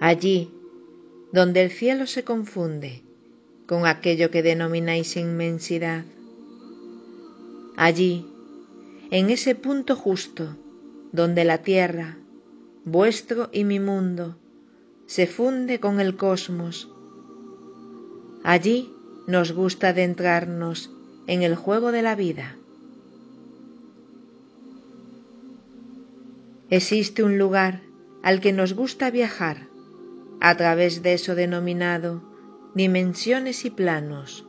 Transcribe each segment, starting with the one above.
Allí donde el cielo se confunde con aquello que denomináis inmensidad. Allí, en ese punto justo donde la tierra, vuestro y mi mundo, se funde con el cosmos, allí nos gusta adentrarnos en el juego de la vida. Existe un lugar al que nos gusta viajar a través de eso denominado dimensiones y planos.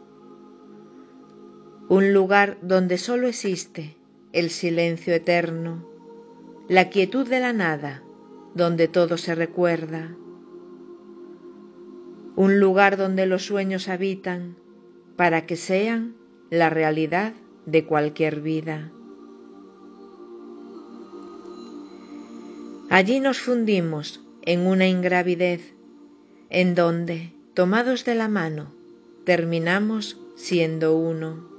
Un lugar donde sólo existe el silencio eterno, la quietud de la nada, donde todo se recuerda. Un lugar donde los sueños habitan para que sean la realidad de cualquier vida. Allí nos fundimos en una ingravidez en donde, tomados de la mano, terminamos siendo uno.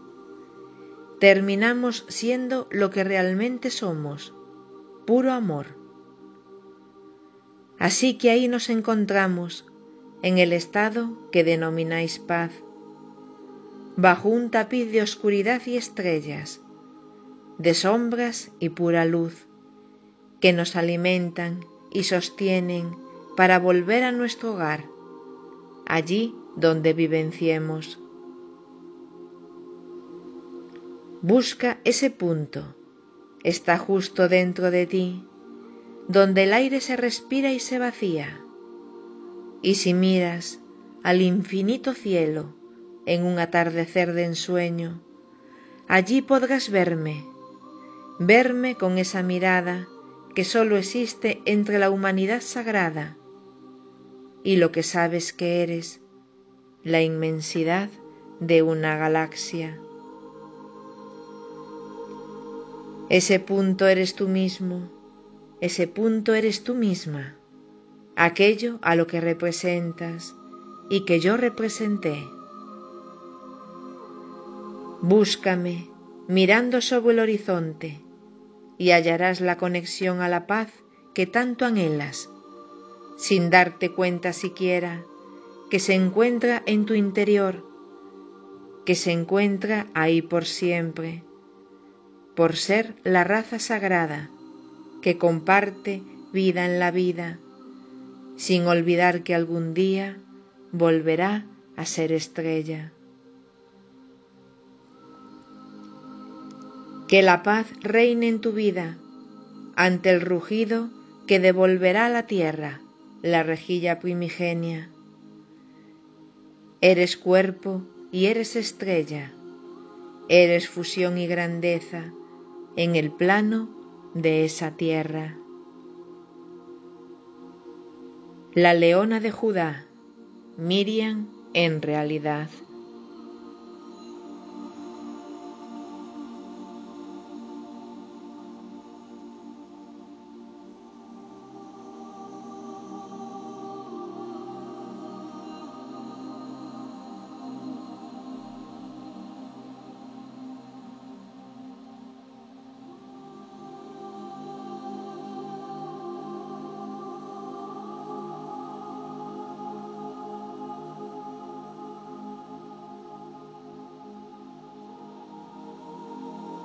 Terminamos siendo lo que realmente somos, puro amor. Así que ahí nos encontramos en el estado que denomináis paz, bajo un tapiz de oscuridad y estrellas, de sombras y pura luz, que nos alimentan y sostienen para volver a nuestro hogar, allí donde vivenciemos. Busca ese punto, está justo dentro de ti, donde el aire se respira y se vacía. Y si miras al infinito cielo en un atardecer de ensueño, allí podrás verme, verme con esa mirada que sólo existe entre la humanidad sagrada y lo que sabes que eres, la inmensidad de una galaxia. Ese punto eres tú mismo, ese punto eres tú misma, aquello a lo que representas y que yo representé. Búscame mirando sobre el horizonte y hallarás la conexión a la paz que tanto anhelas sin darte cuenta siquiera que se encuentra en tu interior, que se encuentra ahí por siempre, por ser la raza sagrada que comparte vida en la vida, sin olvidar que algún día volverá a ser estrella. Que la paz reine en tu vida ante el rugido que devolverá la tierra la rejilla primigenia. Eres cuerpo y eres estrella, eres fusión y grandeza en el plano de esa tierra. La leona de Judá, Miriam en realidad.